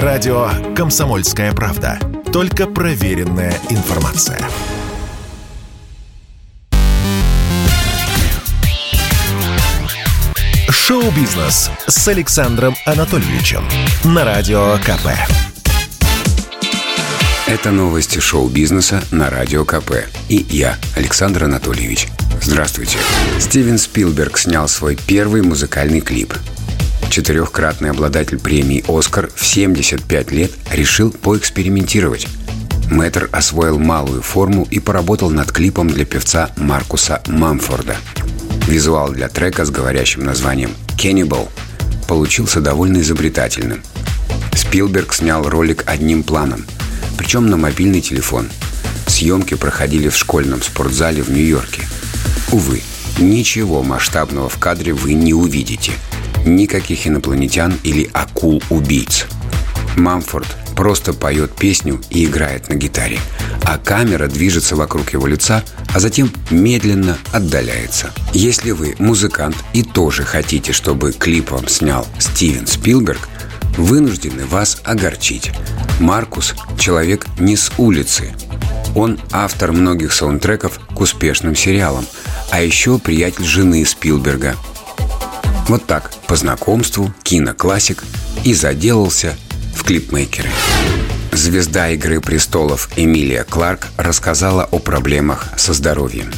Радио «Комсомольская правда». Только проверенная информация. Шоу-бизнес с Александром Анатольевичем на Радио КП. Это новости шоу-бизнеса на Радио КП. И я, Александр Анатольевич. Здравствуйте. Стивен Спилберг снял свой первый музыкальный клип. Четырехкратный обладатель премии «Оскар» в 75 лет решил поэкспериментировать. Мэтр освоил малую форму и поработал над клипом для певца Маркуса Мамфорда. Визуал для трека с говорящим названием «Cannibal» получился довольно изобретательным. Спилберг снял ролик одним планом, причем на мобильный телефон. Съемки проходили в школьном спортзале в Нью-Йорке. Увы, ничего масштабного в кадре вы не увидите. Никаких инопланетян или акул-убийц. Мамфорд просто поет песню и играет на гитаре, а камера движется вокруг его лица, а затем медленно отдаляется. Если вы музыкант и тоже хотите, чтобы клип вам снял Стивен Спилберг, вынуждены вас огорчить. Маркус – человек не с улицы. Он автор многих саундтреков к успешным сериалам, а еще приятель жены Спилберга. Вот так, по знакомству, киноклассик и заделался в клипмейкеры. Звезда «Игры престолов» Эмилия Кларк рассказала о проблемах со здоровьем.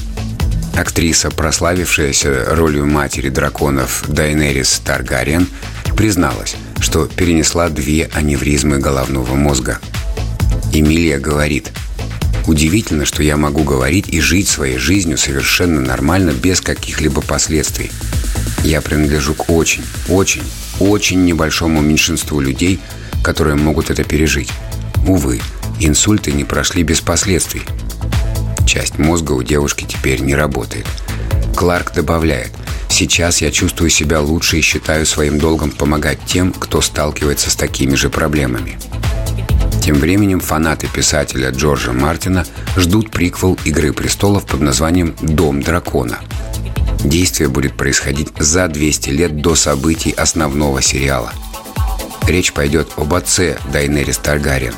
Актриса, прославившаяся ролью матери драконов Дайнерис Таргариен, призналась, что перенесла две аневризмы головного мозга. Эмилия говорит, «Удивительно, что я могу говорить и жить своей жизнью совершенно нормально, без каких-либо последствий. Я принадлежу к очень, очень, очень небольшому меньшинству людей, которые могут это пережить. Увы, инсульты не прошли без последствий. Часть мозга у девушки теперь не работает. Кларк добавляет, «Сейчас я чувствую себя лучше и считаю своим долгом помогать тем, кто сталкивается с такими же проблемами». Тем временем фанаты писателя Джорджа Мартина ждут приквел «Игры престолов» под названием «Дом дракона». Действие будет происходить за 200 лет до событий основного сериала. Речь пойдет об отце Дайнерис Таргариен,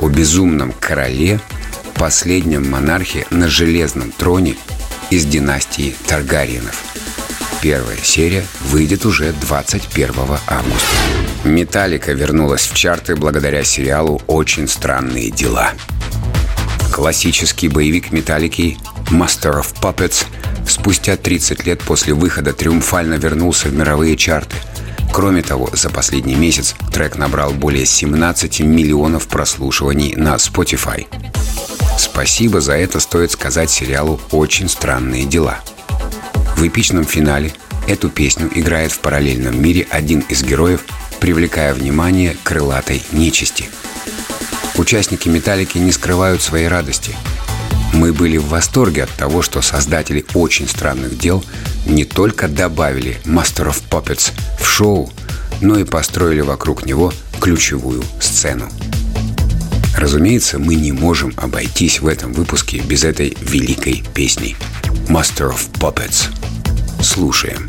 о безумном короле, последнем монархе на железном троне из династии Таргариенов. Первая серия выйдет уже 21 августа. Металлика вернулась в чарты благодаря сериалу «Очень странные дела». Классический боевик Металлики «Master of Puppets» спустя 30 лет после выхода триумфально вернулся в мировые чарты. Кроме того, за последний месяц трек набрал более 17 миллионов прослушиваний на Spotify. Спасибо за это стоит сказать сериалу «Очень странные дела». В эпичном финале эту песню играет в параллельном мире один из героев, привлекая внимание крылатой нечисти. Участники «Металлики» не скрывают своей радости – мы были в восторге от того, что создатели «Очень странных дел» не только добавили Master of Puppets в шоу, но и построили вокруг него ключевую сцену. Разумеется, мы не можем обойтись в этом выпуске без этой великой песни «Master of Puppets». Слушаем.